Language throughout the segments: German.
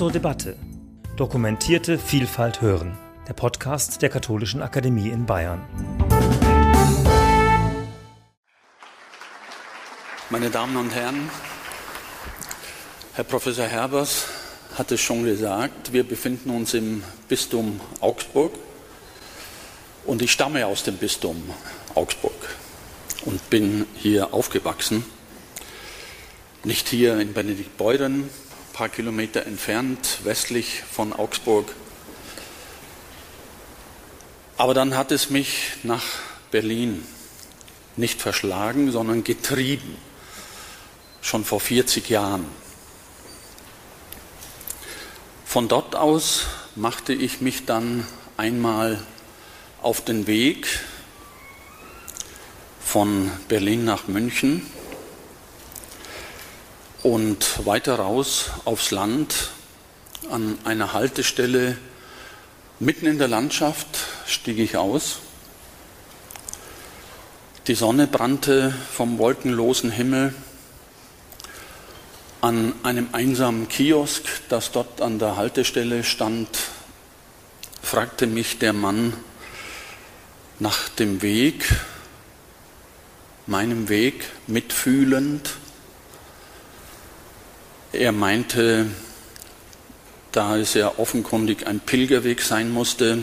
zur Debatte. Dokumentierte Vielfalt hören. Der Podcast der Katholischen Akademie in Bayern. Meine Damen und Herren, Herr Professor Herbers hat es schon gesagt, wir befinden uns im Bistum Augsburg und ich stamme aus dem Bistum Augsburg und bin hier aufgewachsen. Nicht hier in Benediktbeuren, paar Kilometer entfernt, westlich von Augsburg. Aber dann hat es mich nach Berlin nicht verschlagen, sondern getrieben, schon vor 40 Jahren. Von dort aus machte ich mich dann einmal auf den Weg von Berlin nach München und weiter raus aufs Land an einer Haltestelle mitten in der Landschaft stieg ich aus. Die Sonne brannte vom wolkenlosen Himmel. An einem einsamen Kiosk, das dort an der Haltestelle stand, fragte mich der Mann nach dem Weg, meinem Weg mitfühlend. Er meinte, da es ja offenkundig ein Pilgerweg sein musste,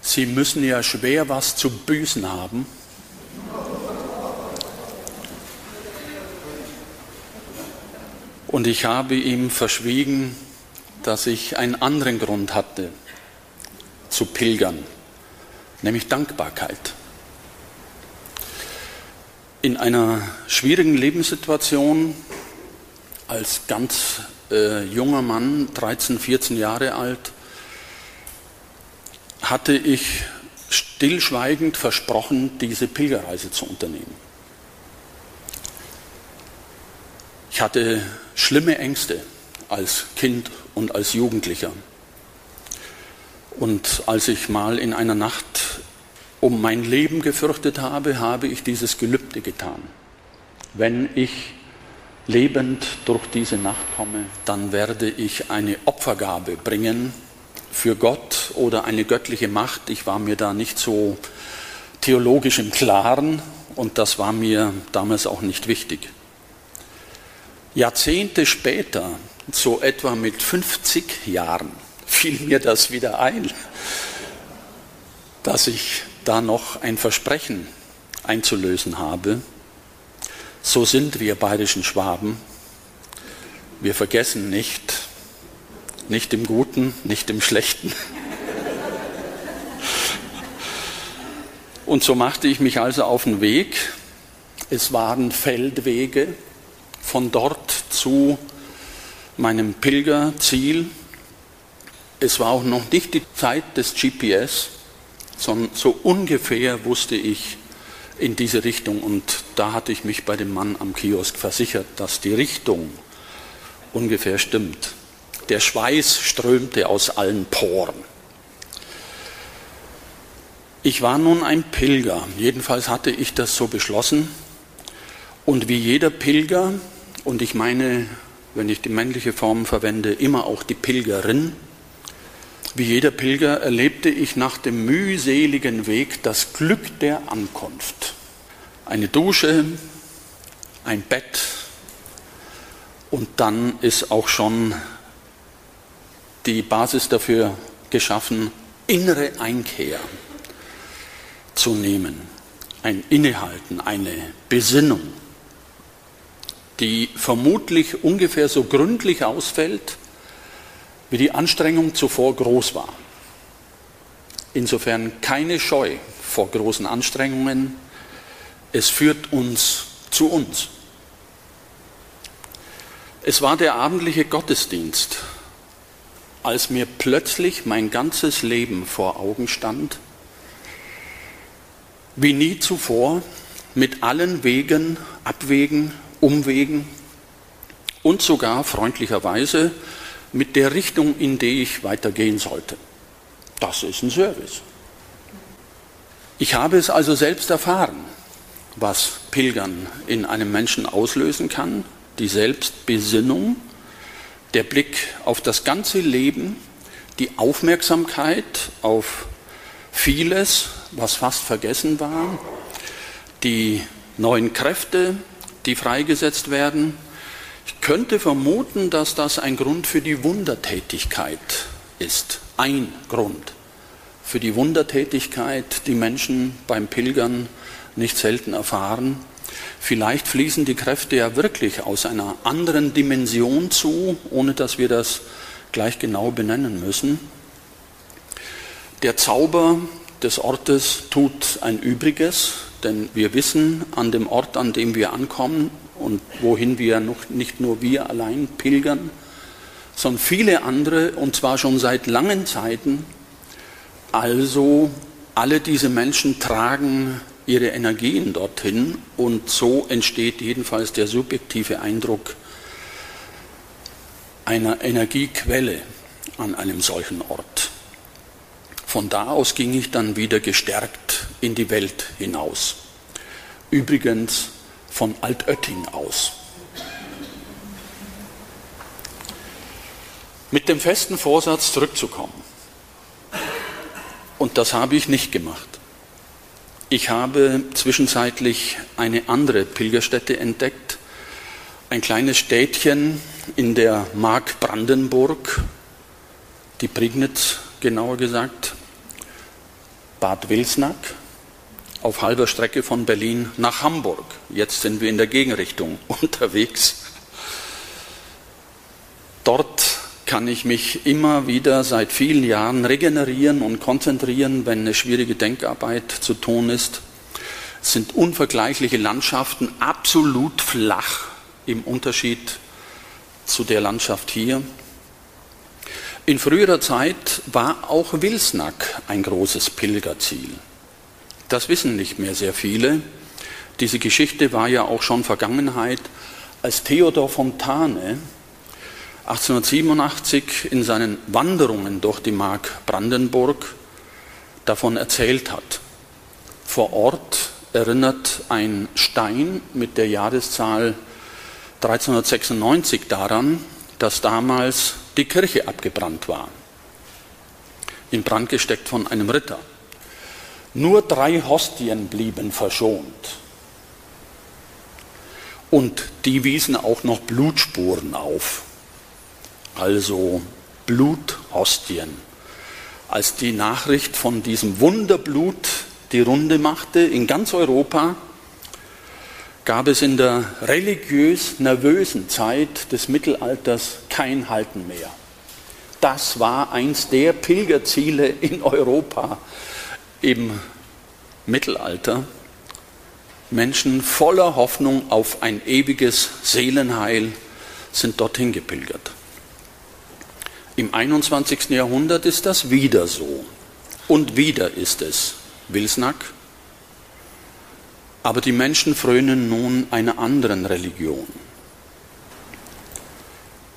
Sie müssen ja schwer was zu büßen haben. Und ich habe ihm verschwiegen, dass ich einen anderen Grund hatte zu pilgern, nämlich Dankbarkeit in einer schwierigen Lebenssituation als ganz äh, junger Mann, 13, 14 Jahre alt, hatte ich stillschweigend versprochen, diese Pilgerreise zu unternehmen. Ich hatte schlimme Ängste als Kind und als Jugendlicher. Und als ich mal in einer Nacht um mein Leben gefürchtet habe, habe ich dieses Gelübde getan. Wenn ich lebend durch diese Nacht komme, dann werde ich eine Opfergabe bringen für Gott oder eine göttliche Macht. Ich war mir da nicht so theologisch im Klaren und das war mir damals auch nicht wichtig. Jahrzehnte später, so etwa mit 50 Jahren, fiel mir das wieder ein, dass ich da noch ein Versprechen einzulösen habe. So sind wir bayerischen Schwaben. Wir vergessen nicht, nicht im Guten, nicht im Schlechten. Und so machte ich mich also auf den Weg. Es waren Feldwege von dort zu meinem Pilgerziel. Es war auch noch nicht die Zeit des GPS sondern so ungefähr wusste ich in diese Richtung. Und da hatte ich mich bei dem Mann am Kiosk versichert, dass die Richtung ungefähr stimmt. Der Schweiß strömte aus allen Poren. Ich war nun ein Pilger, jedenfalls hatte ich das so beschlossen. Und wie jeder Pilger, und ich meine, wenn ich die männliche Form verwende, immer auch die Pilgerin, wie jeder Pilger erlebte ich nach dem mühseligen Weg das Glück der Ankunft. Eine Dusche, ein Bett und dann ist auch schon die Basis dafür geschaffen, innere Einkehr zu nehmen, ein Innehalten, eine Besinnung, die vermutlich ungefähr so gründlich ausfällt, wie die Anstrengung zuvor groß war. Insofern keine Scheu vor großen Anstrengungen. Es führt uns zu uns. Es war der abendliche Gottesdienst, als mir plötzlich mein ganzes Leben vor Augen stand, wie nie zuvor, mit allen Wegen, Abwegen, Umwegen und sogar freundlicherweise mit der Richtung, in die ich weitergehen sollte. Das ist ein Service. Ich habe es also selbst erfahren, was Pilgern in einem Menschen auslösen kann, die Selbstbesinnung, der Blick auf das ganze Leben, die Aufmerksamkeit auf vieles, was fast vergessen war, die neuen Kräfte, die freigesetzt werden. Ich könnte vermuten, dass das ein Grund für die Wundertätigkeit ist. Ein Grund für die Wundertätigkeit, die Menschen beim Pilgern nicht selten erfahren. Vielleicht fließen die Kräfte ja wirklich aus einer anderen Dimension zu, ohne dass wir das gleich genau benennen müssen. Der Zauber des Ortes tut ein Übriges, denn wir wissen an dem Ort, an dem wir ankommen und wohin wir noch, nicht nur wir allein pilgern, sondern viele andere, und zwar schon seit langen Zeiten. Also alle diese Menschen tragen ihre Energien dorthin und so entsteht jedenfalls der subjektive Eindruck einer Energiequelle an einem solchen Ort. Von da aus ging ich dann wieder gestärkt in die Welt hinaus. Übrigens von Altötting aus. Mit dem festen Vorsatz zurückzukommen. Und das habe ich nicht gemacht. Ich habe zwischenzeitlich eine andere Pilgerstätte entdeckt, ein kleines Städtchen in der Mark Brandenburg, die Prignitz genauer gesagt, Bad Wilsnack, auf halber Strecke von Berlin nach Hamburg. Jetzt sind wir in der Gegenrichtung unterwegs. Dort kann ich mich immer wieder seit vielen Jahren regenerieren und konzentrieren, wenn eine schwierige Denkarbeit zu tun ist. Es sind unvergleichliche Landschaften, absolut flach im Unterschied zu der Landschaft hier. In früherer Zeit war auch Wilsnack ein großes Pilgerziel. Das wissen nicht mehr sehr viele. Diese Geschichte war ja auch schon Vergangenheit, als Theodor Fontane 1887 in seinen Wanderungen durch die Mark Brandenburg davon erzählt hat. Vor Ort erinnert ein Stein mit der Jahreszahl 1396 daran, dass damals die Kirche abgebrannt war, in Brand gesteckt von einem Ritter. Nur drei Hostien blieben verschont. Und die wiesen auch noch Blutspuren auf also Bluthostien. Als die Nachricht von diesem Wunderblut die Runde machte in ganz Europa, gab es in der religiös-nervösen Zeit des Mittelalters kein Halten mehr. Das war eins der Pilgerziele in Europa im Mittelalter. Menschen voller Hoffnung auf ein ewiges Seelenheil sind dorthin gepilgert. Im 21. Jahrhundert ist das wieder so. Und wieder ist es Wilsnack. Aber die Menschen frönen nun einer anderen Religion.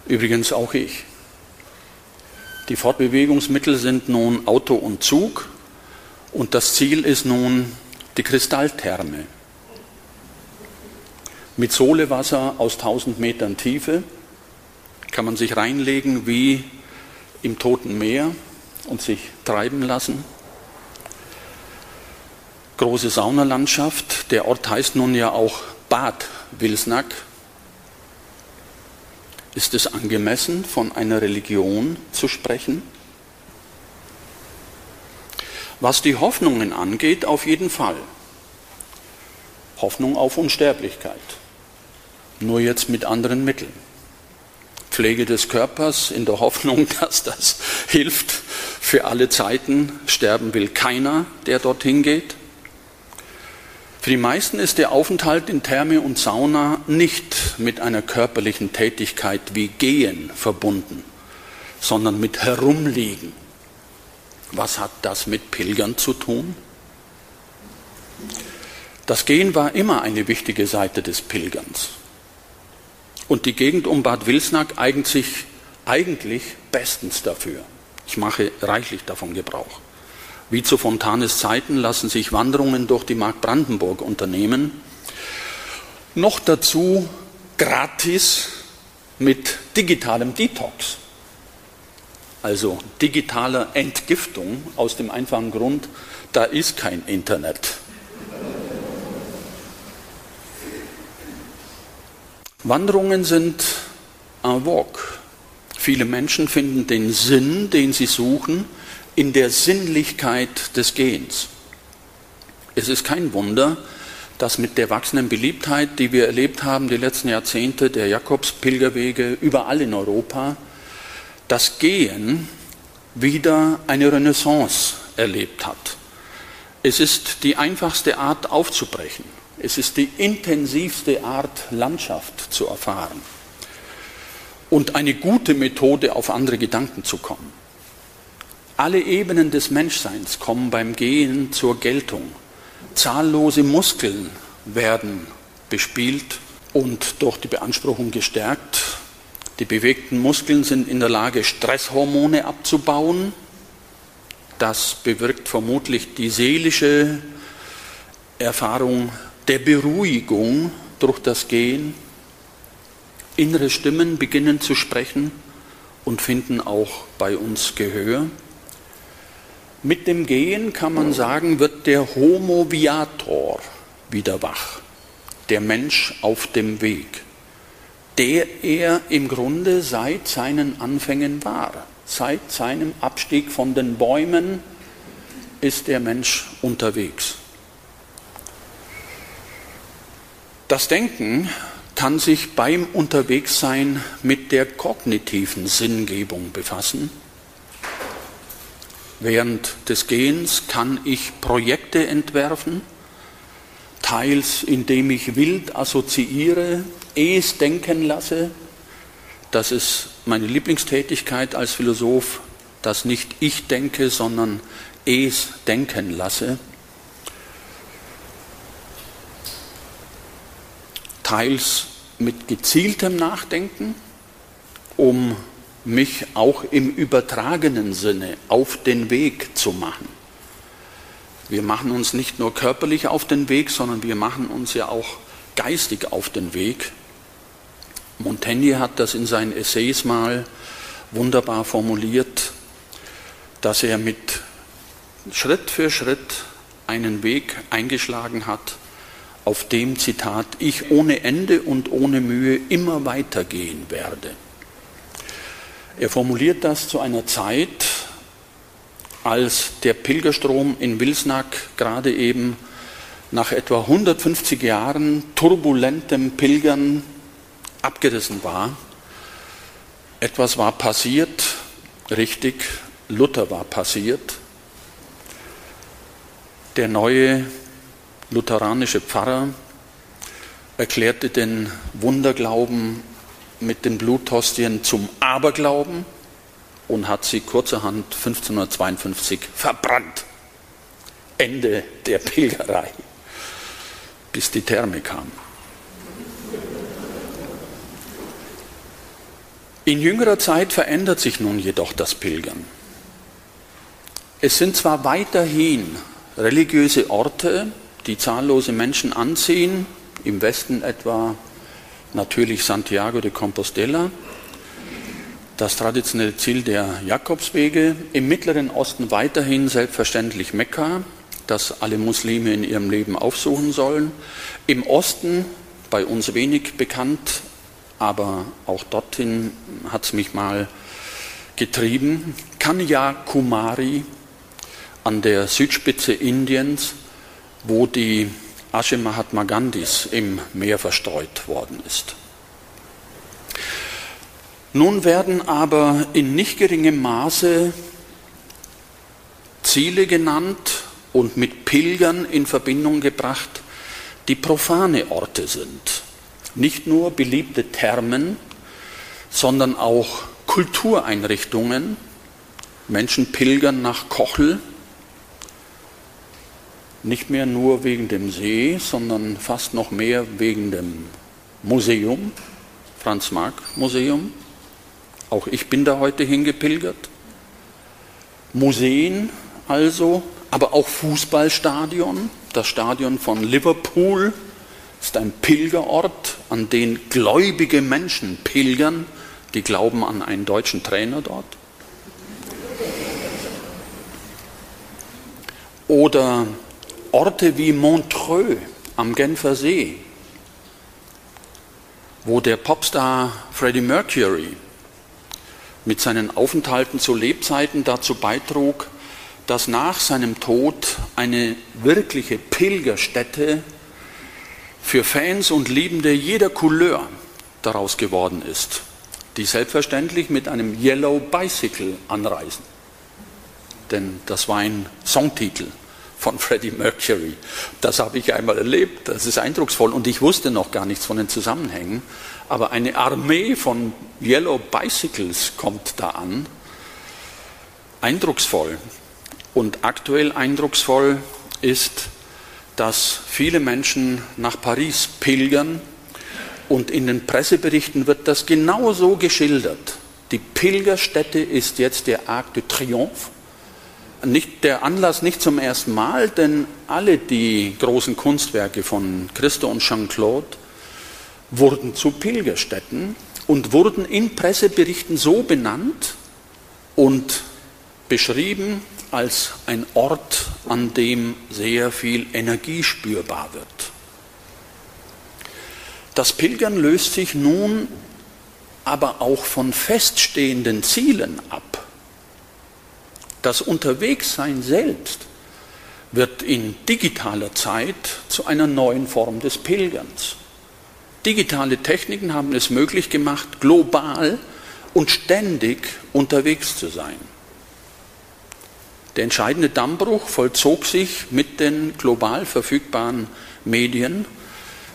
Übrigens auch ich. Die Fortbewegungsmittel sind nun Auto und Zug und das Ziel ist nun die Kristalltherme. Mit Solewasser aus 1000 Metern Tiefe kann man sich reinlegen wie im Toten Meer und sich treiben lassen. Große Saunalandschaft. Der Ort heißt nun ja auch Bad Wilsnack. Ist es angemessen, von einer Religion zu sprechen? Was die Hoffnungen angeht, auf jeden Fall. Hoffnung auf Unsterblichkeit. Nur jetzt mit anderen Mitteln. Pflege des Körpers in der Hoffnung, dass das hilft für alle Zeiten. Sterben will keiner, der dorthin geht. Für die meisten ist der Aufenthalt in Therme und Sauna nicht mit einer körperlichen Tätigkeit wie Gehen verbunden, sondern mit Herumliegen. Was hat das mit Pilgern zu tun? Das Gehen war immer eine wichtige Seite des Pilgerns. Und die Gegend um Bad Wilsnack eignet sich eigentlich bestens dafür. Ich mache reichlich davon Gebrauch. Wie zu Fontanes Zeiten lassen sich Wanderungen durch die Mark Brandenburg unternehmen. Noch dazu gratis mit digitalem Detox, also digitaler Entgiftung aus dem einfachen Grund, da ist kein Internet. Wanderungen sind en vogue. Viele Menschen finden den Sinn, den sie suchen, in der Sinnlichkeit des Gehens. Es ist kein Wunder, dass mit der wachsenden Beliebtheit, die wir erlebt haben die letzten Jahrzehnte, der Jakobspilgerwege überall in Europa, das Gehen wieder eine Renaissance erlebt hat. Es ist die einfachste Art aufzubrechen. Es ist die intensivste Art Landschaft zu erfahren und eine gute Methode, auf andere Gedanken zu kommen. Alle Ebenen des Menschseins kommen beim Gehen zur Geltung. Zahllose Muskeln werden bespielt und durch die Beanspruchung gestärkt. Die bewegten Muskeln sind in der Lage, Stresshormone abzubauen. Das bewirkt vermutlich die seelische Erfahrung der Beruhigung durch das Gehen. Innere Stimmen beginnen zu sprechen und finden auch bei uns Gehör. Mit dem Gehen kann man sagen, wird der Homo viator wieder wach, der Mensch auf dem Weg, der er im Grunde seit seinen Anfängen war. Seit seinem Abstieg von den Bäumen ist der Mensch unterwegs. Das Denken kann sich beim Unterwegssein mit der kognitiven Sinngebung befassen Während des Gehens kann ich Projekte entwerfen, teils indem ich wild assoziiere, es denken lasse. Das ist meine Lieblingstätigkeit als Philosoph, dass nicht ich denke, sondern es denken lasse. Teils mit gezieltem Nachdenken, um mich auch im übertragenen Sinne auf den Weg zu machen. Wir machen uns nicht nur körperlich auf den Weg, sondern wir machen uns ja auch geistig auf den Weg. Montaigne hat das in seinen Essays mal wunderbar formuliert, dass er mit Schritt für Schritt einen Weg eingeschlagen hat, auf dem Zitat ich ohne Ende und ohne Mühe immer weitergehen werde. Er formuliert das zu einer Zeit, als der Pilgerstrom in Wilsnack gerade eben nach etwa 150 Jahren turbulentem Pilgern abgerissen war. Etwas war passiert, richtig, Luther war passiert. Der neue lutheranische Pfarrer erklärte den Wunderglauben mit den Bluthostien zum Aberglauben und hat sie kurzerhand 1552 verbrannt. Ende der Pilgerei, bis die Therme kam. In jüngerer Zeit verändert sich nun jedoch das Pilgern. Es sind zwar weiterhin religiöse Orte, die zahllose Menschen anziehen, im Westen etwa natürlich Santiago de Compostela, das traditionelle Ziel der Jakobswege, im Mittleren Osten weiterhin selbstverständlich Mekka, das alle Muslime in ihrem Leben aufsuchen sollen, im Osten bei uns wenig bekannt, aber auch dorthin hat es mich mal getrieben, Kanyakumari an der Südspitze Indiens, wo die Asche Mahatma Gandhis im Meer verstreut worden ist. Nun werden aber in nicht geringem Maße Ziele genannt und mit Pilgern in Verbindung gebracht, die profane Orte sind. Nicht nur beliebte Thermen, sondern auch Kultureinrichtungen. Menschen pilgern nach Kochel, nicht mehr nur wegen dem See, sondern fast noch mehr wegen dem Museum, Franz Marc Museum. Auch ich bin da heute hingepilgert. Museen also, aber auch Fußballstadion. Das Stadion von Liverpool ist ein Pilgerort an den gläubige Menschen pilgern, die glauben an einen deutschen Trainer dort. Oder Orte wie Montreux am Genfer See, wo der Popstar Freddie Mercury mit seinen Aufenthalten zu Lebzeiten dazu beitrug, dass nach seinem Tod eine wirkliche Pilgerstätte für Fans und Liebende jeder Couleur daraus geworden ist, die selbstverständlich mit einem Yellow Bicycle anreisen. Denn das war ein Songtitel von Freddie Mercury. Das habe ich einmal erlebt, das ist eindrucksvoll und ich wusste noch gar nichts von den Zusammenhängen. Aber eine Armee von Yellow Bicycles kommt da an. Eindrucksvoll. Und aktuell eindrucksvoll ist, dass viele Menschen nach Paris pilgern und in den Presseberichten wird das genauso geschildert. Die Pilgerstätte ist jetzt der Arc de Triomphe nicht der Anlass nicht zum ersten Mal, denn alle die großen Kunstwerke von Christo und Jean-Claude wurden zu Pilgerstätten und wurden in Presseberichten so benannt und beschrieben als ein Ort, an dem sehr viel Energie spürbar wird. Das Pilgern löst sich nun aber auch von feststehenden Zielen ab. Das Unterwegssein selbst wird in digitaler Zeit zu einer neuen Form des Pilgerns. Digitale Techniken haben es möglich gemacht, global und ständig unterwegs zu sein. Der entscheidende Dammbruch vollzog sich mit den global verfügbaren Medien,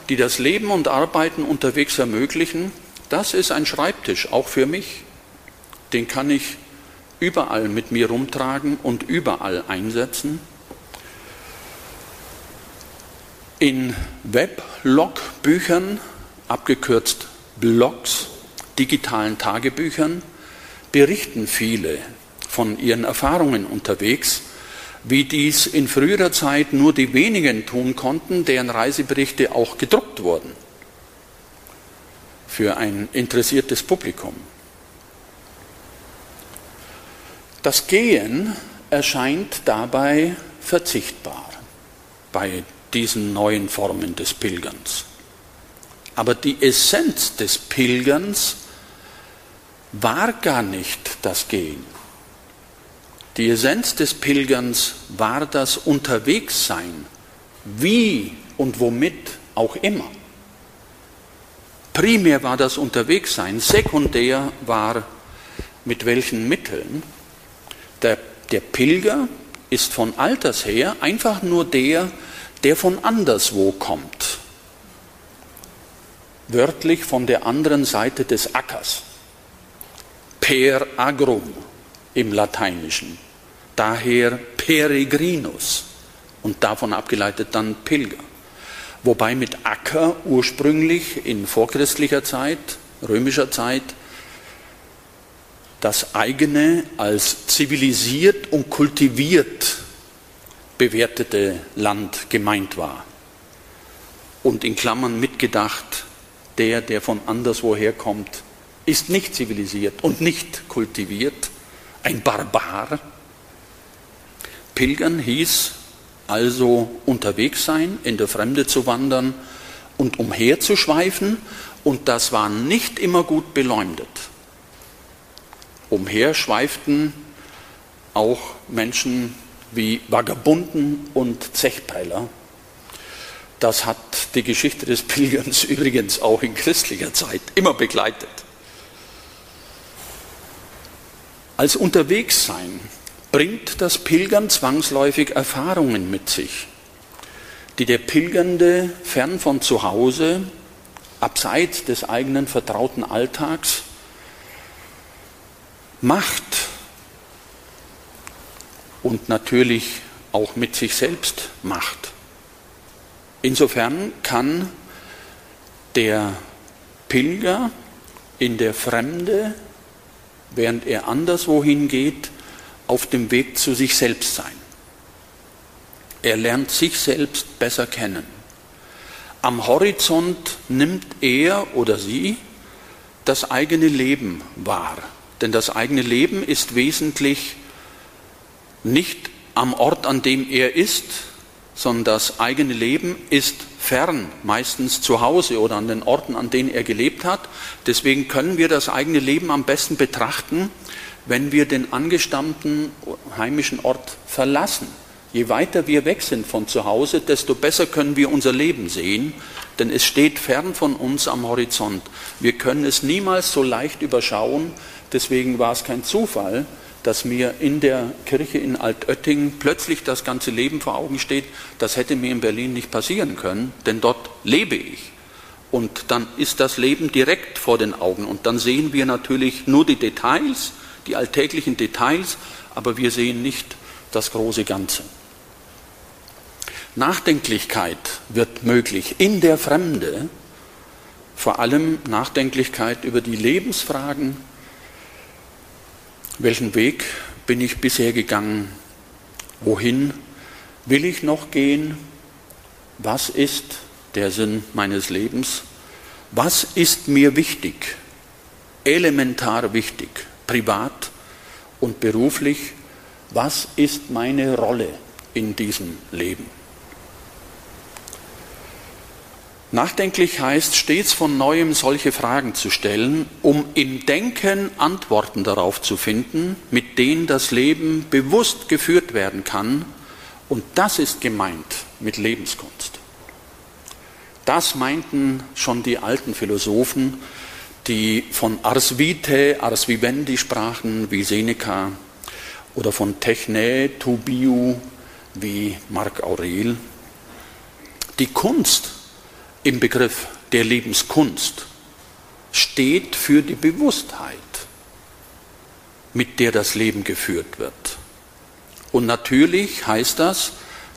die das Leben und Arbeiten unterwegs ermöglichen. Das ist ein Schreibtisch, auch für mich. Den kann ich überall mit mir rumtragen und überall einsetzen. In Weblogbüchern, abgekürzt Blogs, digitalen Tagebüchern, berichten viele von ihren Erfahrungen unterwegs, wie dies in früherer Zeit nur die wenigen tun konnten, deren Reiseberichte auch gedruckt wurden für ein interessiertes Publikum. Das Gehen erscheint dabei verzichtbar bei diesen neuen Formen des Pilgerns. Aber die Essenz des Pilgerns war gar nicht das Gehen. Die Essenz des Pilgerns war das Unterwegssein, wie und womit auch immer. Primär war das Unterwegssein, sekundär war mit welchen Mitteln. Der, der Pilger ist von Alters her einfach nur der, der von anderswo kommt. Wörtlich von der anderen Seite des Ackers. Per agrum im Lateinischen. Daher peregrinus und davon abgeleitet dann Pilger. Wobei mit Acker ursprünglich in vorchristlicher Zeit, römischer Zeit, das eigene als zivilisiert und kultiviert bewertete Land gemeint war. Und in Klammern mitgedacht, der, der von anderswoher kommt, ist nicht zivilisiert und nicht kultiviert, ein Barbar. Pilgern hieß also unterwegs sein, in der Fremde zu wandern und umherzuschweifen, und das war nicht immer gut beleumdet umherschweiften auch Menschen wie Vagabunden und Zechpeiler. Das hat die Geschichte des Pilgerns übrigens auch in christlicher Zeit immer begleitet. Als Unterwegssein bringt das Pilgern zwangsläufig Erfahrungen mit sich, die der Pilgernde fern von zu Hause, abseits des eigenen vertrauten Alltags, macht und natürlich auch mit sich selbst macht. Insofern kann der Pilger in der Fremde, während er anderswohin geht, auf dem Weg zu sich selbst sein. Er lernt sich selbst besser kennen. Am Horizont nimmt er oder sie das eigene Leben wahr. Denn das eigene Leben ist wesentlich nicht am Ort, an dem er ist, sondern das eigene Leben ist fern, meistens zu Hause oder an den Orten, an denen er gelebt hat. Deswegen können wir das eigene Leben am besten betrachten, wenn wir den angestammten heimischen Ort verlassen. Je weiter wir weg sind von zu Hause, desto besser können wir unser Leben sehen, denn es steht fern von uns am Horizont. Wir können es niemals so leicht überschauen, deswegen war es kein Zufall, dass mir in der Kirche in Altötting plötzlich das ganze Leben vor Augen steht. Das hätte mir in Berlin nicht passieren können, denn dort lebe ich. Und dann ist das Leben direkt vor den Augen. Und dann sehen wir natürlich nur die Details, die alltäglichen Details, aber wir sehen nicht das große Ganze. Nachdenklichkeit wird möglich in der Fremde, vor allem Nachdenklichkeit über die Lebensfragen. Welchen Weg bin ich bisher gegangen? Wohin will ich noch gehen? Was ist der Sinn meines Lebens? Was ist mir wichtig? Elementar wichtig, privat und beruflich. Was ist meine Rolle in diesem Leben? Nachdenklich heißt, stets von neuem solche Fragen zu stellen, um im Denken Antworten darauf zu finden, mit denen das Leben bewusst geführt werden kann. Und das ist gemeint mit Lebenskunst. Das meinten schon die alten Philosophen, die von Ars Vitae, Ars Vivendi sprachen, wie Seneca, oder von Techne, tu Biu, wie Marc Aurel. Die Kunst im Begriff der Lebenskunst steht für die Bewusstheit, mit der das Leben geführt wird. Und natürlich heißt das,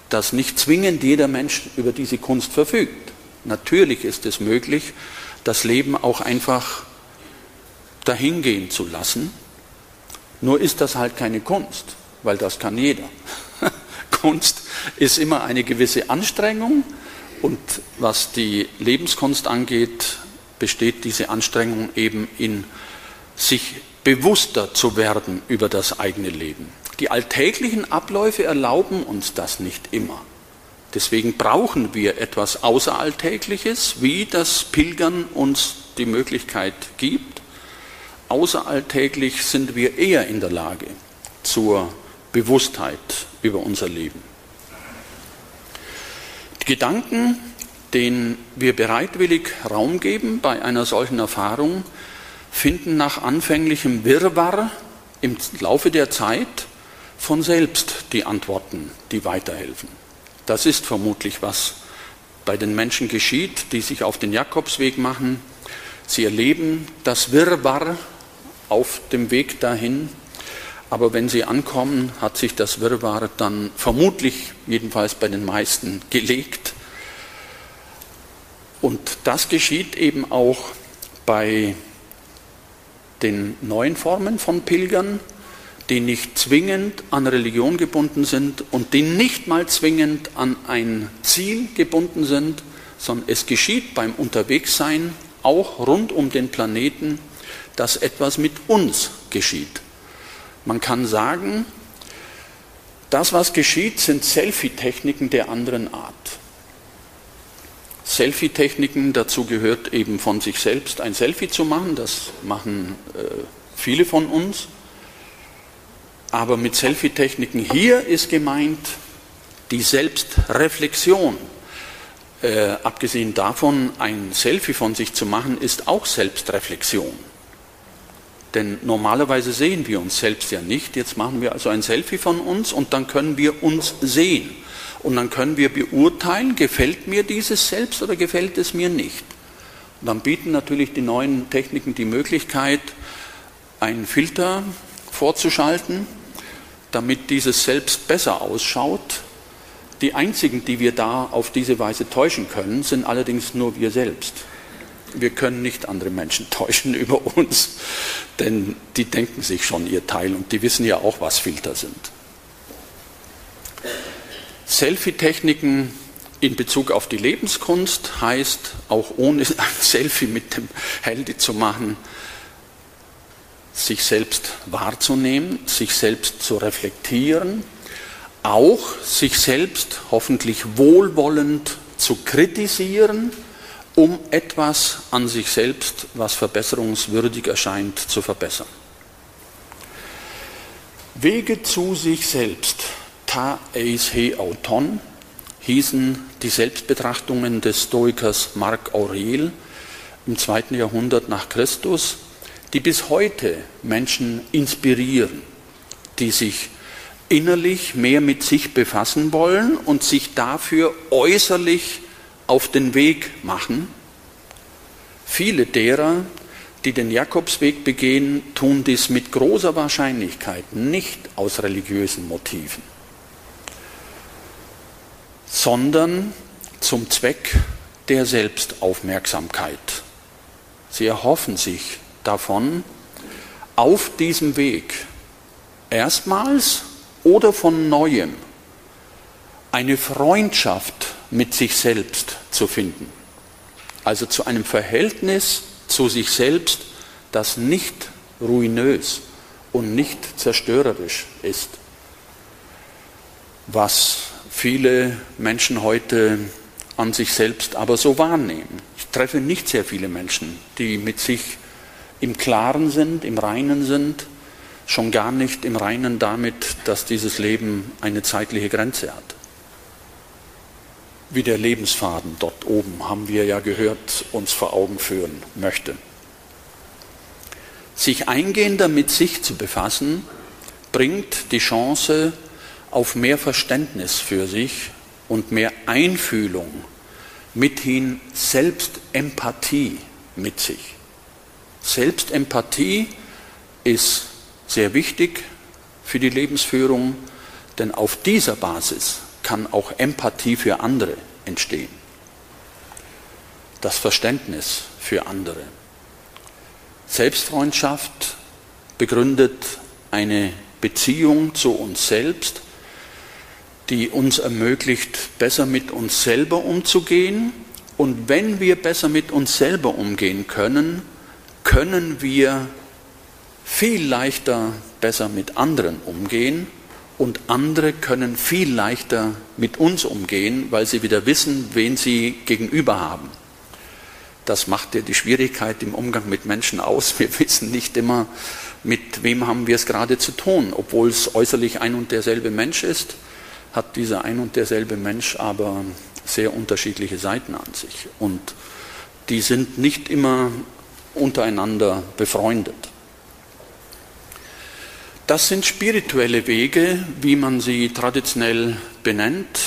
dass nicht zwingend jeder Mensch über diese Kunst verfügt. Natürlich ist es möglich, das Leben auch einfach dahingehen zu lassen. Nur ist das halt keine Kunst, weil das kann jeder. Kunst ist immer eine gewisse Anstrengung, und was die Lebenskunst angeht, besteht diese Anstrengung eben in sich bewusster zu werden über das eigene Leben. Die alltäglichen Abläufe erlauben uns das nicht immer. Deswegen brauchen wir etwas Außeralltägliches, wie das Pilgern uns die Möglichkeit gibt. Außeralltäglich sind wir eher in der Lage zur Bewusstheit über unser Leben. Gedanken, denen wir bereitwillig Raum geben bei einer solchen Erfahrung, finden nach anfänglichem Wirrwarr im Laufe der Zeit von selbst die Antworten, die weiterhelfen. Das ist vermutlich, was bei den Menschen geschieht, die sich auf den Jakobsweg machen. Sie erleben das Wirrwarr auf dem Weg dahin aber wenn sie ankommen, hat sich das Wirrwarr dann vermutlich, jedenfalls bei den meisten, gelegt. Und das geschieht eben auch bei den neuen Formen von Pilgern, die nicht zwingend an Religion gebunden sind und die nicht mal zwingend an ein Ziel gebunden sind, sondern es geschieht beim Unterwegssein auch rund um den Planeten, dass etwas mit uns geschieht. Man kann sagen, das, was geschieht, sind Selfie-Techniken der anderen Art. Selfie-Techniken, dazu gehört eben von sich selbst ein Selfie zu machen, das machen äh, viele von uns. Aber mit Selfie-Techniken hier ist gemeint die Selbstreflexion. Äh, abgesehen davon, ein Selfie von sich zu machen, ist auch Selbstreflexion. Denn normalerweise sehen wir uns selbst ja nicht. Jetzt machen wir also ein Selfie von uns und dann können wir uns sehen. Und dann können wir beurteilen, gefällt mir dieses Selbst oder gefällt es mir nicht. Und dann bieten natürlich die neuen Techniken die Möglichkeit, einen Filter vorzuschalten, damit dieses Selbst besser ausschaut. Die einzigen, die wir da auf diese Weise täuschen können, sind allerdings nur wir selbst wir können nicht andere Menschen täuschen über uns, denn die denken sich schon ihr Teil und die wissen ja auch, was Filter sind. Selfie-Techniken in Bezug auf die Lebenskunst heißt, auch ohne ein Selfie mit dem Handy zu machen, sich selbst wahrzunehmen, sich selbst zu reflektieren, auch sich selbst hoffentlich wohlwollend zu kritisieren, um etwas an sich selbst, was verbesserungswürdig erscheint, zu verbessern. Wege zu sich selbst, ta eis he auton, hießen die Selbstbetrachtungen des Stoikers Marc Aurel im zweiten Jahrhundert nach Christus, die bis heute Menschen inspirieren, die sich innerlich mehr mit sich befassen wollen und sich dafür äußerlich auf den Weg machen. Viele derer, die den Jakobsweg begehen, tun dies mit großer Wahrscheinlichkeit nicht aus religiösen Motiven, sondern zum Zweck der Selbstaufmerksamkeit. Sie erhoffen sich davon, auf diesem Weg erstmals oder von neuem eine Freundschaft mit sich selbst zu finden. Also zu einem Verhältnis zu sich selbst, das nicht ruinös und nicht zerstörerisch ist. Was viele Menschen heute an sich selbst aber so wahrnehmen. Ich treffe nicht sehr viele Menschen, die mit sich im Klaren sind, im Reinen sind, schon gar nicht im Reinen damit, dass dieses Leben eine zeitliche Grenze hat. Wie der Lebensfaden dort oben, haben wir ja gehört, uns vor Augen führen möchte. Sich eingehender mit sich zu befassen, bringt die Chance auf mehr Verständnis für sich und mehr Einfühlung, mithin Selbstempathie mit sich. Selbstempathie ist sehr wichtig für die Lebensführung, denn auf dieser Basis kann auch Empathie für andere entstehen. Das Verständnis für andere. Selbstfreundschaft begründet eine Beziehung zu uns selbst, die uns ermöglicht, besser mit uns selber umzugehen. Und wenn wir besser mit uns selber umgehen können, können wir viel leichter besser mit anderen umgehen und andere können viel leichter mit uns umgehen, weil sie wieder wissen, wen sie gegenüber haben. Das macht ja die Schwierigkeit im Umgang mit Menschen aus. Wir wissen nicht immer, mit wem haben wir es gerade zu tun. Obwohl es äußerlich ein und derselbe Mensch ist, hat dieser ein und derselbe Mensch aber sehr unterschiedliche Seiten an sich. Und die sind nicht immer untereinander befreundet. Das sind spirituelle Wege, wie man sie traditionell benennt.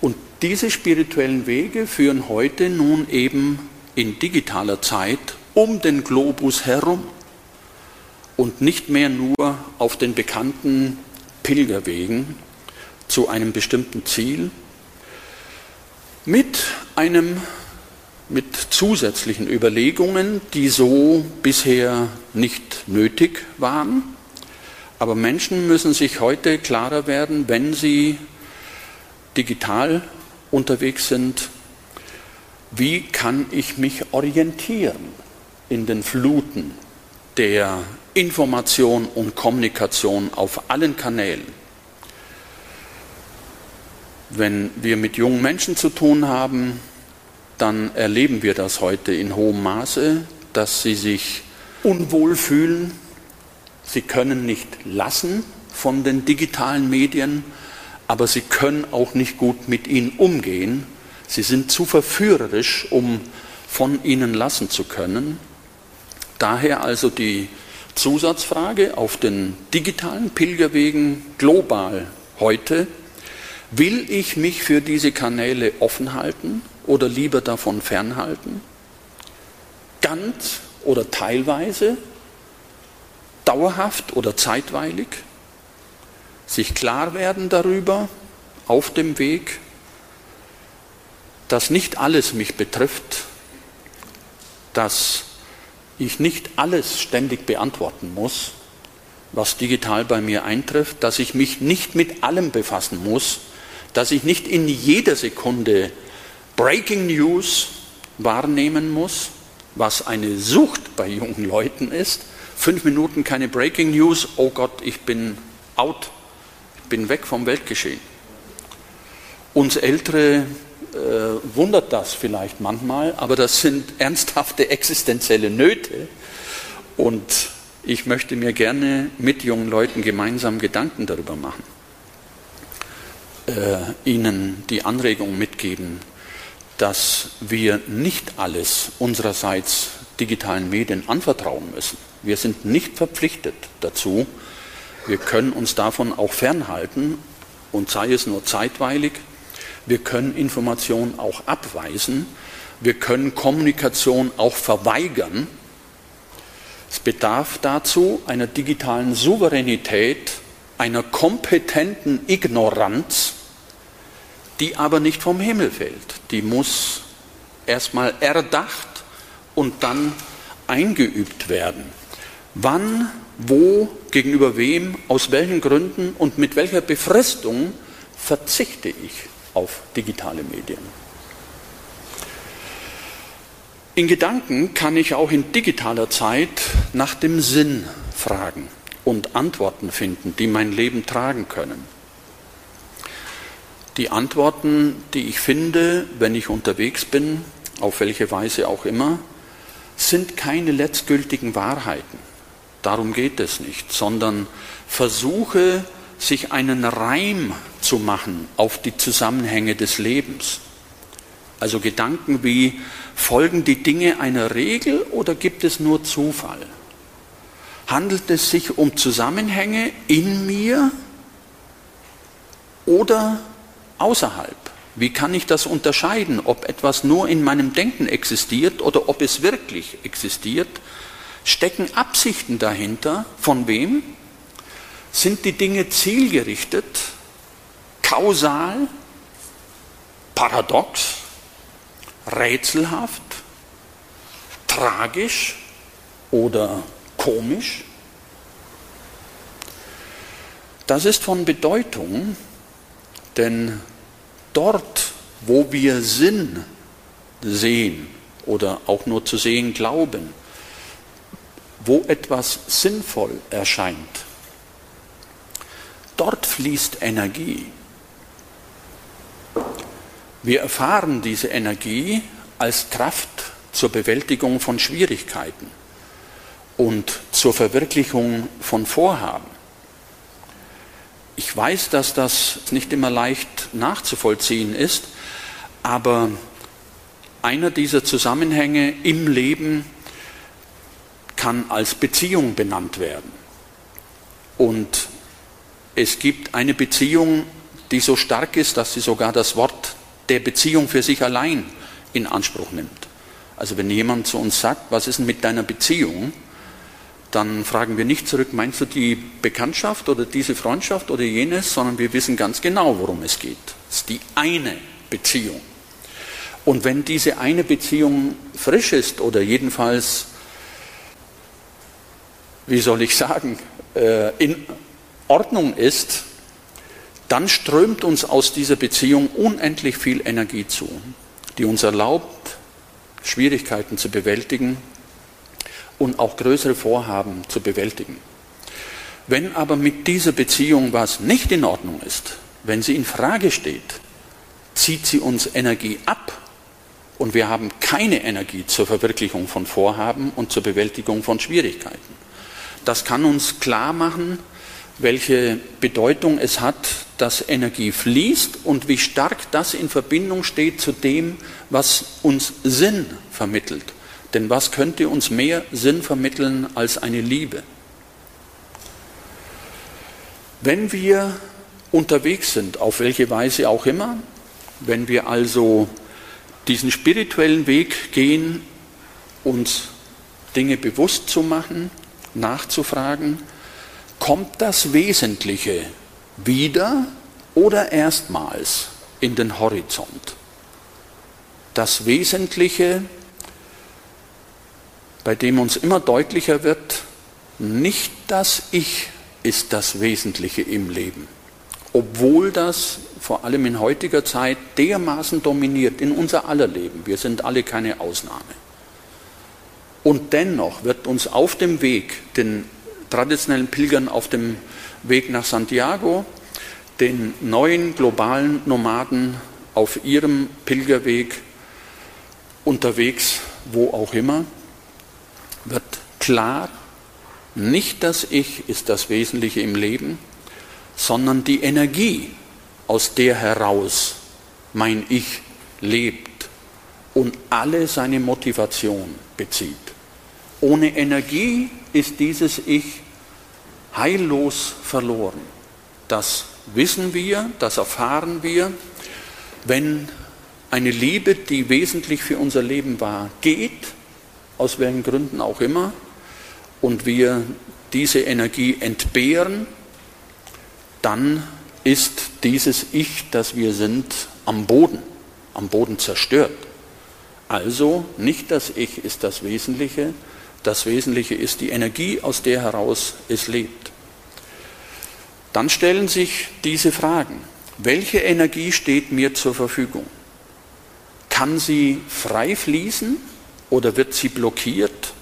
Und diese spirituellen Wege führen heute nun eben in digitaler Zeit um den Globus herum und nicht mehr nur auf den bekannten Pilgerwegen zu einem bestimmten Ziel mit einem mit zusätzlichen Überlegungen, die so bisher nicht nötig waren. Aber Menschen müssen sich heute klarer werden, wenn sie digital unterwegs sind, wie kann ich mich orientieren in den Fluten der Information und Kommunikation auf allen Kanälen. Wenn wir mit jungen Menschen zu tun haben, dann erleben wir das heute in hohem Maße, dass sie sich unwohl fühlen. Sie können nicht lassen von den digitalen Medien, aber sie können auch nicht gut mit ihnen umgehen. Sie sind zu verführerisch, um von ihnen lassen zu können. Daher also die Zusatzfrage auf den digitalen Pilgerwegen global heute, will ich mich für diese Kanäle offen halten oder lieber davon fernhalten? Ganz oder teilweise? Dauerhaft oder zeitweilig? Sich klar werden darüber auf dem Weg, dass nicht alles mich betrifft, dass ich nicht alles ständig beantworten muss, was digital bei mir eintrifft, dass ich mich nicht mit allem befassen muss, dass ich nicht in jeder Sekunde Breaking News wahrnehmen muss, was eine Sucht bei jungen Leuten ist. Fünf Minuten keine Breaking News, oh Gott, ich bin out, ich bin weg vom Weltgeschehen. Uns Ältere äh, wundert das vielleicht manchmal, aber das sind ernsthafte existenzielle Nöte. Und ich möchte mir gerne mit jungen Leuten gemeinsam Gedanken darüber machen, äh, ihnen die Anregung mitgeben, dass wir nicht alles unsererseits digitalen Medien anvertrauen müssen. Wir sind nicht verpflichtet dazu. Wir können uns davon auch fernhalten und sei es nur zeitweilig. Wir können Informationen auch abweisen. Wir können Kommunikation auch verweigern. Es bedarf dazu einer digitalen Souveränität, einer kompetenten Ignoranz, die aber nicht vom Himmel fällt. Die muss erstmal erdacht und dann eingeübt werden. Wann, wo, gegenüber wem, aus welchen Gründen und mit welcher Befristung verzichte ich auf digitale Medien. In Gedanken kann ich auch in digitaler Zeit nach dem Sinn fragen und Antworten finden, die mein Leben tragen können. Die Antworten, die ich finde, wenn ich unterwegs bin, auf welche Weise auch immer, sind keine letztgültigen Wahrheiten. Darum geht es nicht, sondern Versuche, sich einen Reim zu machen auf die Zusammenhänge des Lebens. Also Gedanken wie, folgen die Dinge einer Regel oder gibt es nur Zufall? Handelt es sich um Zusammenhänge in mir oder außerhalb? Wie kann ich das unterscheiden, ob etwas nur in meinem Denken existiert oder ob es wirklich existiert? Stecken Absichten dahinter? Von wem? Sind die Dinge zielgerichtet, kausal, paradox, rätselhaft, tragisch oder komisch? Das ist von Bedeutung, denn dort, wo wir Sinn sehen oder auch nur zu sehen glauben, wo etwas sinnvoll erscheint, dort fließt Energie. Wir erfahren diese Energie als Kraft zur Bewältigung von Schwierigkeiten und zur Verwirklichung von Vorhaben. Ich weiß, dass das nicht immer leicht nachzuvollziehen ist, aber einer dieser Zusammenhänge im Leben kann als Beziehung benannt werden. Und es gibt eine Beziehung, die so stark ist, dass sie sogar das Wort der Beziehung für sich allein in Anspruch nimmt. Also wenn jemand zu uns sagt, was ist denn mit deiner Beziehung, dann fragen wir nicht zurück, meinst du die Bekanntschaft oder diese Freundschaft oder jenes, sondern wir wissen ganz genau, worum es geht. Es ist die eine Beziehung. Und wenn diese eine Beziehung frisch ist oder jedenfalls, wie soll ich sagen, äh, in Ordnung ist, dann strömt uns aus dieser Beziehung unendlich viel Energie zu, die uns erlaubt, Schwierigkeiten zu bewältigen, und auch größere Vorhaben zu bewältigen. Wenn aber mit dieser Beziehung was nicht in Ordnung ist, wenn sie in Frage steht, zieht sie uns Energie ab und wir haben keine Energie zur Verwirklichung von Vorhaben und zur Bewältigung von Schwierigkeiten. Das kann uns klar machen, welche Bedeutung es hat, dass Energie fließt und wie stark das in Verbindung steht zu dem, was uns Sinn vermittelt denn was könnte uns mehr Sinn vermitteln als eine Liebe? Wenn wir unterwegs sind, auf welche Weise auch immer, wenn wir also diesen spirituellen Weg gehen, uns Dinge bewusst zu machen, nachzufragen, kommt das Wesentliche wieder oder erstmals in den Horizont. Das Wesentliche bei dem uns immer deutlicher wird, nicht das Ich ist das Wesentliche im Leben obwohl das vor allem in heutiger Zeit dermaßen dominiert in unser aller Leben. Wir sind alle keine Ausnahme. Und dennoch wird uns auf dem Weg, den traditionellen Pilgern auf dem Weg nach Santiago, den neuen globalen Nomaden auf ihrem Pilgerweg unterwegs, wo auch immer, wird klar, nicht das Ich ist das Wesentliche im Leben, sondern die Energie, aus der heraus mein Ich lebt und alle seine Motivation bezieht. Ohne Energie ist dieses Ich heillos verloren. Das wissen wir, das erfahren wir, wenn eine Liebe, die wesentlich für unser Leben war, geht, aus welchen Gründen auch immer, und wir diese Energie entbehren, dann ist dieses Ich, das wir sind, am Boden, am Boden zerstört. Also nicht das Ich ist das Wesentliche, das Wesentliche ist die Energie, aus der heraus es lebt. Dann stellen sich diese Fragen. Welche Energie steht mir zur Verfügung? Kann sie frei fließen oder wird sie blockiert?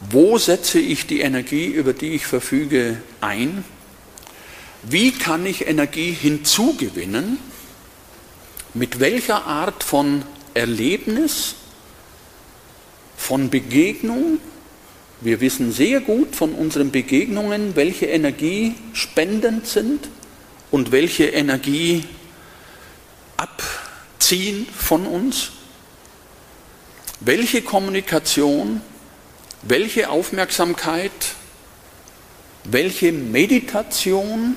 Wo setze ich die Energie, über die ich verfüge, ein? Wie kann ich Energie hinzugewinnen? Mit welcher Art von Erlebnis, von Begegnung? Wir wissen sehr gut von unseren Begegnungen, welche Energie spendend sind und welche Energie abziehen von uns. Welche Kommunikation, welche Aufmerksamkeit, welche Meditation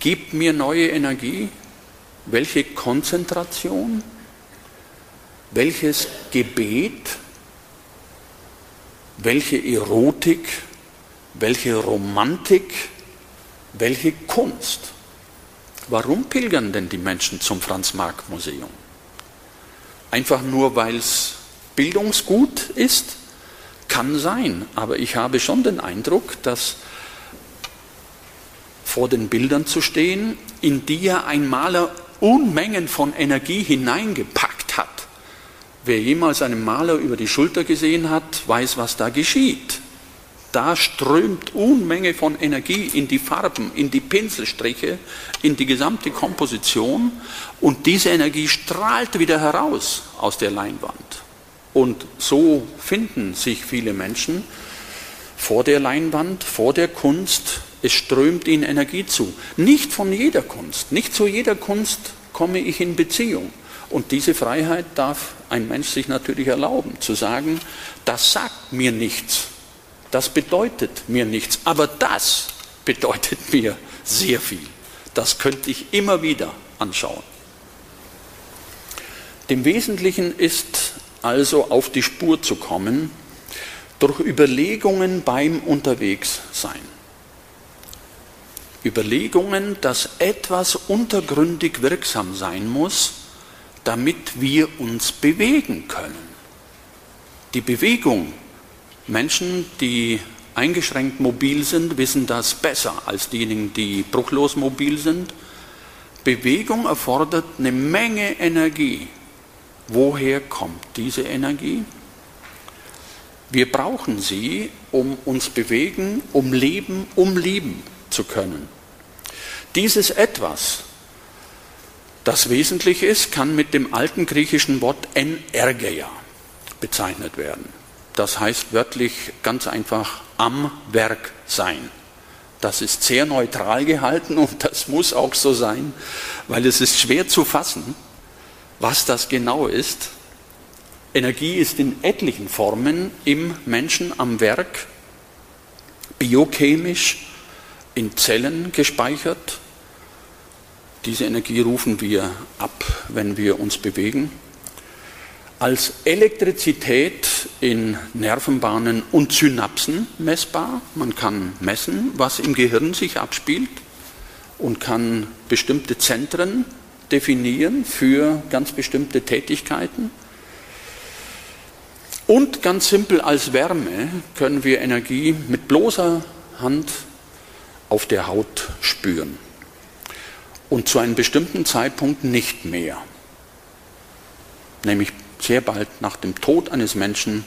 gibt mir neue Energie? Welche Konzentration? Welches Gebet? Welche Erotik? Welche Romantik? Welche Kunst? Warum pilgern denn die Menschen zum Franz-Marc-Museum? Einfach nur, weil es Bildungsgut ist? Kann sein, aber ich habe schon den Eindruck, dass vor den Bildern zu stehen, in die ja ein Maler Unmengen von Energie hineingepackt hat. Wer jemals einen Maler über die Schulter gesehen hat, weiß, was da geschieht. Da strömt Unmenge von Energie in die Farben, in die Pinselstriche, in die gesamte Komposition und diese Energie strahlt wieder heraus aus der Leinwand. Und so finden sich viele Menschen vor der Leinwand, vor der Kunst, es strömt ihnen Energie zu. Nicht von jeder Kunst, nicht zu jeder Kunst komme ich in Beziehung. Und diese Freiheit darf ein Mensch sich natürlich erlauben, zu sagen, das sagt mir nichts, das bedeutet mir nichts, aber das bedeutet mir sehr viel. Das könnte ich immer wieder anschauen. Dem Wesentlichen ist also auf die Spur zu kommen durch Überlegungen beim Unterwegssein. Überlegungen, dass etwas untergründig wirksam sein muss, damit wir uns bewegen können. Die Bewegung, Menschen, die eingeschränkt mobil sind, wissen das besser als diejenigen, die bruchlos mobil sind. Bewegung erfordert eine Menge Energie. Woher kommt diese Energie? Wir brauchen sie, um uns bewegen, um leben, um lieben zu können. Dieses etwas, das wesentlich ist, kann mit dem alten griechischen Wort energeia bezeichnet werden. Das heißt wörtlich ganz einfach am Werk sein. Das ist sehr neutral gehalten und das muss auch so sein, weil es ist schwer zu fassen, was das genau ist. Energie ist in etlichen Formen im Menschen am Werk, biochemisch, in Zellen gespeichert. Diese Energie rufen wir ab, wenn wir uns bewegen. Als Elektrizität in Nervenbahnen und Synapsen messbar. Man kann messen, was im Gehirn sich abspielt und kann bestimmte Zentren definieren für ganz bestimmte Tätigkeiten. Und ganz simpel als Wärme können wir Energie mit bloßer Hand auf der Haut spüren. Und zu einem bestimmten Zeitpunkt nicht mehr. Nämlich sehr bald nach dem Tod eines Menschen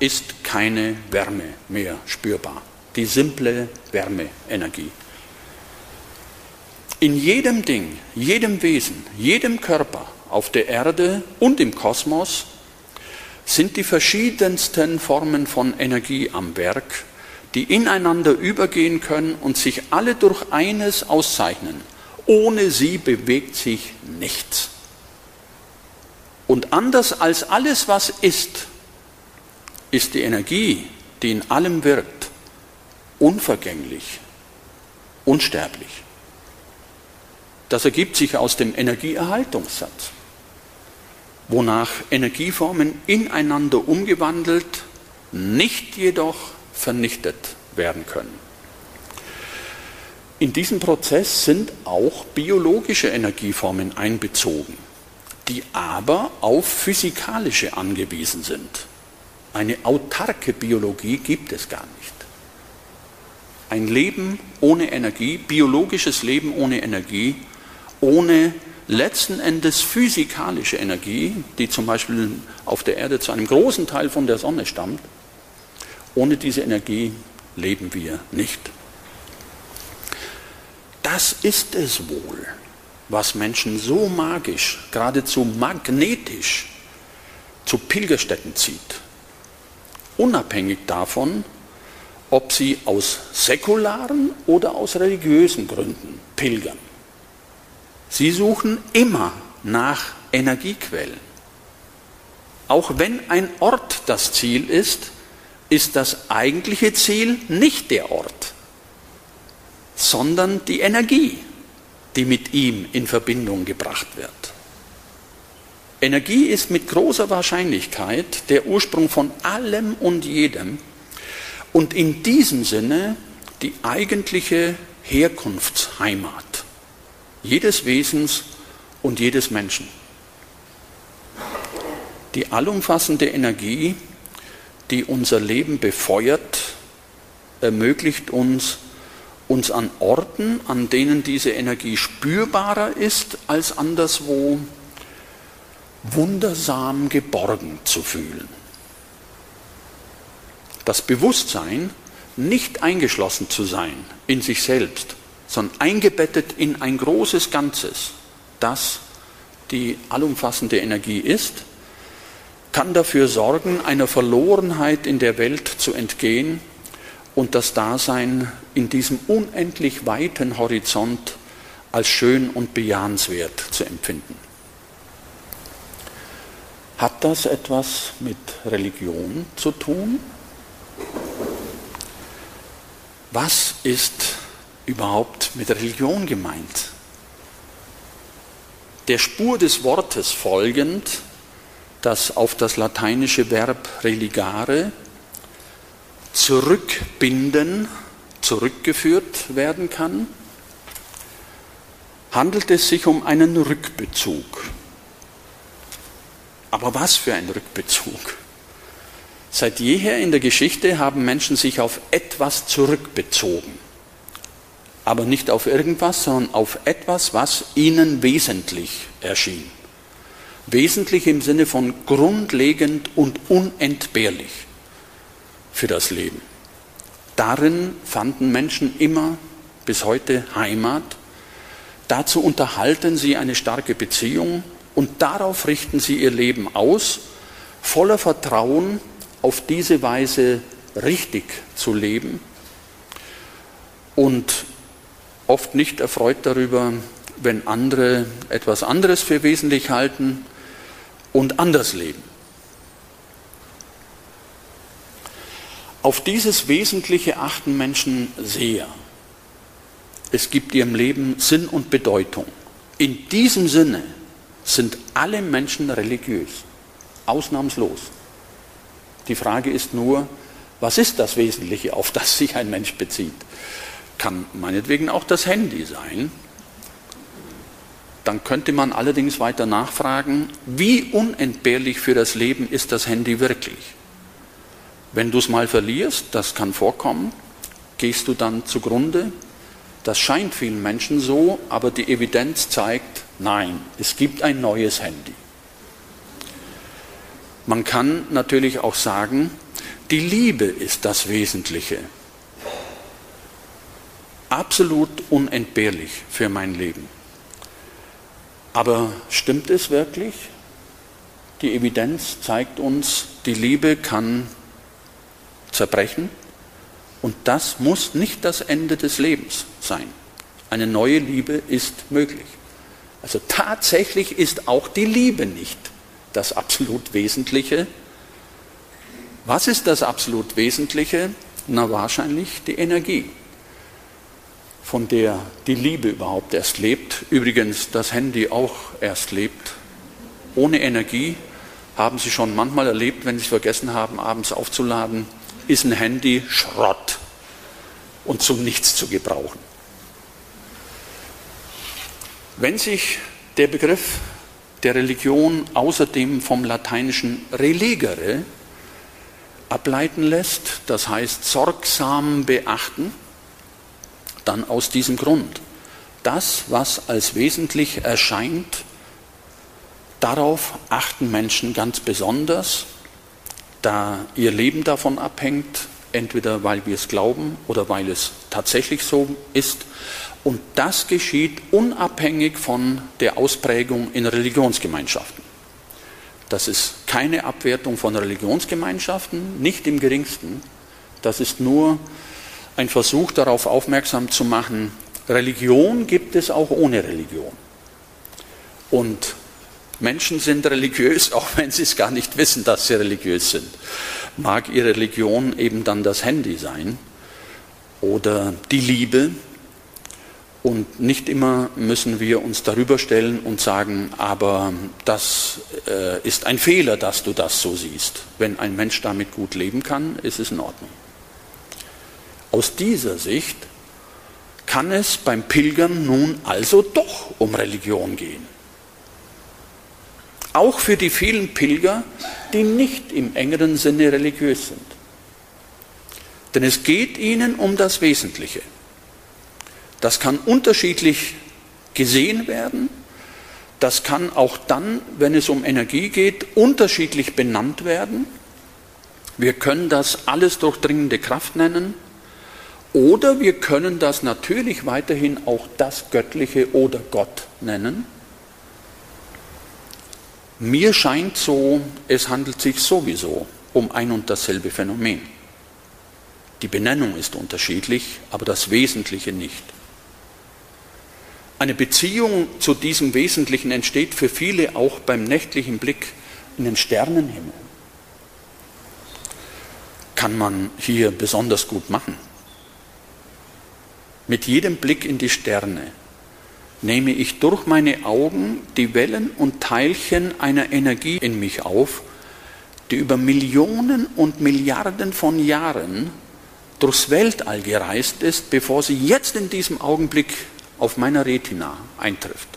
ist keine Wärme mehr spürbar. Die simple Wärmeenergie. In jedem Ding, jedem Wesen, jedem Körper auf der Erde und im Kosmos sind die verschiedensten Formen von Energie am Werk, die ineinander übergehen können und sich alle durch eines auszeichnen. Ohne sie bewegt sich nichts. Und anders als alles, was ist, ist die Energie, die in allem wirkt, unvergänglich, unsterblich. Das ergibt sich aus dem Energieerhaltungssatz, wonach Energieformen ineinander umgewandelt, nicht jedoch vernichtet werden können. In diesen Prozess sind auch biologische Energieformen einbezogen, die aber auf physikalische angewiesen sind. Eine autarke Biologie gibt es gar nicht. Ein Leben ohne Energie, biologisches Leben ohne Energie, ohne letzten Endes physikalische Energie, die zum Beispiel auf der Erde zu einem großen Teil von der Sonne stammt, ohne diese Energie leben wir nicht. Das ist es wohl, was Menschen so magisch, geradezu magnetisch zu Pilgerstätten zieht. Unabhängig davon, ob sie aus säkularen oder aus religiösen Gründen pilgern. Sie suchen immer nach Energiequellen. Auch wenn ein Ort das Ziel ist, ist das eigentliche Ziel nicht der Ort, sondern die Energie, die mit ihm in Verbindung gebracht wird. Energie ist mit großer Wahrscheinlichkeit der Ursprung von allem und jedem und in diesem Sinne die eigentliche Herkunftsheimat jedes Wesens und jedes Menschen. Die allumfassende Energie, die unser Leben befeuert, ermöglicht uns, uns an Orten, an denen diese Energie spürbarer ist als anderswo, wundersam geborgen zu fühlen. Das Bewusstsein, nicht eingeschlossen zu sein in sich selbst, sondern eingebettet in ein großes Ganzes, das die allumfassende Energie ist, kann dafür sorgen, einer Verlorenheit in der Welt zu entgehen und das Dasein in diesem unendlich weiten Horizont als schön und bejahenswert zu empfinden. Hat das etwas mit Religion zu tun? Was ist überhaupt mit Religion gemeint? Der Spur des Wortes folgend, das auf das lateinische Verb religare zurückbinden, zurückgeführt werden kann, handelt es sich um einen Rückbezug. Aber was für ein Rückbezug? Seit jeher in der Geschichte haben Menschen sich auf etwas zurückbezogen aber nicht auf irgendwas, sondern auf etwas, was ihnen wesentlich erschien. Wesentlich im Sinne von grundlegend und unentbehrlich für das Leben. Darin fanden Menschen immer bis heute Heimat. Dazu unterhalten sie eine starke Beziehung und darauf richten sie ihr Leben aus, voller Vertrauen auf diese Weise richtig zu leben und oft nicht erfreut darüber, wenn andere etwas anderes für wesentlich halten und anders leben. Auf dieses Wesentliche achten Menschen sehr. Es gibt ihrem Leben Sinn und Bedeutung. In diesem Sinne sind alle Menschen religiös, ausnahmslos. Die Frage ist nur, was ist das Wesentliche, auf das sich ein Mensch bezieht? kann meinetwegen auch das Handy sein. Dann könnte man allerdings weiter nachfragen, wie unentbehrlich für das Leben ist das Handy wirklich? Wenn du es mal verlierst, das kann vorkommen, gehst du dann zugrunde? Das scheint vielen Menschen so, aber die Evidenz zeigt, nein, es gibt ein neues Handy. Man kann natürlich auch sagen, die Liebe ist das Wesentliche. Absolut unentbehrlich für mein Leben. Aber stimmt es wirklich? Die Evidenz zeigt uns, die Liebe kann zerbrechen und das muss nicht das Ende des Lebens sein. Eine neue Liebe ist möglich. Also tatsächlich ist auch die Liebe nicht das absolut Wesentliche. Was ist das absolut Wesentliche? Na wahrscheinlich die Energie, von der die Liebe überhaupt erst lebt. Übrigens das Handy auch erst lebt. Ohne Energie haben Sie schon manchmal erlebt, wenn Sie es vergessen haben, abends aufzuladen, ist ein Handy Schrott und zu nichts zu gebrauchen. Wenn sich der Begriff der Religion außerdem vom lateinischen relegere ableiten lässt, das heißt sorgsam beachten, dann aus diesem Grund. Das, was als wesentlich erscheint, darauf achten Menschen ganz besonders, da ihr Leben davon abhängt, entweder weil wir es glauben oder weil es tatsächlich so ist und das geschieht unabhängig von der Ausprägung in Religionsgemeinschaften. Das ist keine Abwertung von Religionsgemeinschaften, nicht im geringsten. Das ist nur ein Versuch darauf aufmerksam zu machen, Religion gibt es auch ohne Religion. Und Menschen sind religiös, auch wenn sie es gar nicht wissen, dass sie religiös sind. Mag ihre Religion eben dann das Handy sein oder die Liebe, und nicht immer müssen wir uns darüber stellen und sagen, aber das äh, ist ein Fehler, dass du das so siehst. Wenn ein Mensch damit gut leben kann, ist es in Ordnung. Aus dieser Sicht kann es beim Pilgern nun also doch um Religion gehen. Auch für die vielen Pilger, die nicht im engeren Sinne religiös sind. Denn es geht ihnen um das Wesentliche. Das kann unterschiedlich gesehen werden. Das kann auch dann, wenn es um Energie geht, unterschiedlich benannt werden. Wir können das alles durchdringende Kraft nennen. Oder wir können das natürlich weiterhin auch das Göttliche oder Gott nennen. Mir scheint so, es handelt sich sowieso um ein und dasselbe Phänomen. Die Benennung ist unterschiedlich, aber das Wesentliche nicht. Eine Beziehung zu diesem Wesentlichen entsteht für viele auch beim nächtlichen Blick in den Sternenhimmel. Kann man hier besonders gut machen. Mit jedem Blick in die Sterne nehme ich durch meine Augen die Wellen und Teilchen einer Energie in mich auf, die über Millionen und Milliarden von Jahren durchs Weltall gereist ist, bevor sie jetzt in diesem Augenblick auf meiner Retina eintrifft.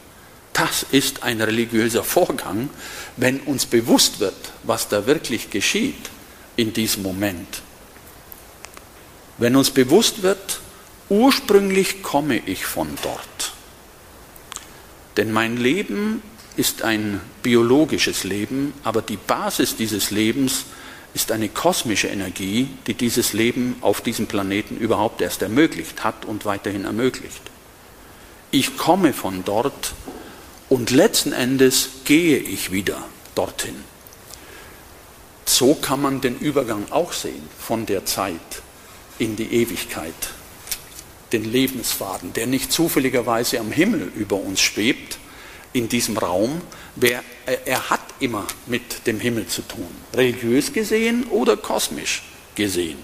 Das ist ein religiöser Vorgang, wenn uns bewusst wird, was da wirklich geschieht in diesem Moment. Wenn uns bewusst wird, ursprünglich komme ich von dort. Denn mein Leben ist ein biologisches Leben, aber die Basis dieses Lebens ist eine kosmische Energie, die dieses Leben auf diesem Planeten überhaupt erst ermöglicht hat und weiterhin ermöglicht ich komme von dort und letzten Endes gehe ich wieder dorthin. So kann man den Übergang auch sehen von der Zeit in die Ewigkeit. Den Lebensfaden, der nicht zufälligerweise am Himmel über uns schwebt, in diesem Raum, wer, er hat immer mit dem Himmel zu tun, religiös gesehen oder kosmisch gesehen.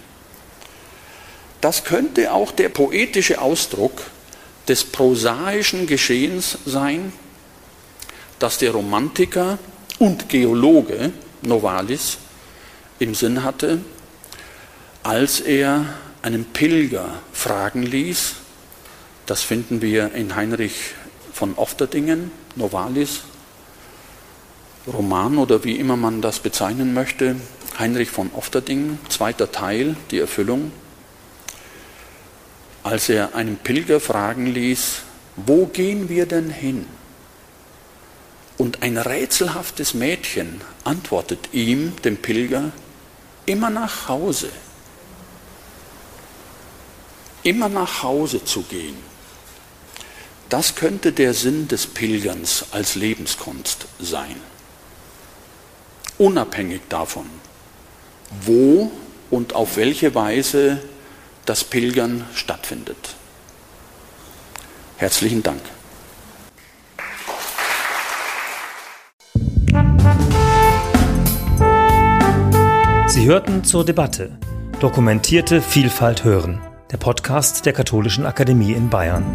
Das könnte auch der poetische Ausdruck des prosaischen Geschehens sein, das der Romantiker und Geologe Novalis im Sinn hatte, als er einen Pilger fragen ließ, das finden wir in Heinrich von Ofterdingen, Novalis, Roman oder wie immer man das bezeichnen möchte, Heinrich von Ofterdingen, zweiter Teil, die Erfüllung, als er einen Pilger fragen ließ, wo gehen wir denn hin? Und ein rätselhaftes Mädchen antwortet ihm, dem Pilger, immer nach Hause. Immer nach Hause zu gehen. Das könnte der Sinn des Pilgerns als Lebenskunst sein. Unabhängig davon, wo und auf welche Weise das Pilgern stattfindet. Herzlichen Dank. Sie hörten zur Debatte Dokumentierte Vielfalt hören, der Podcast der Katholischen Akademie in Bayern.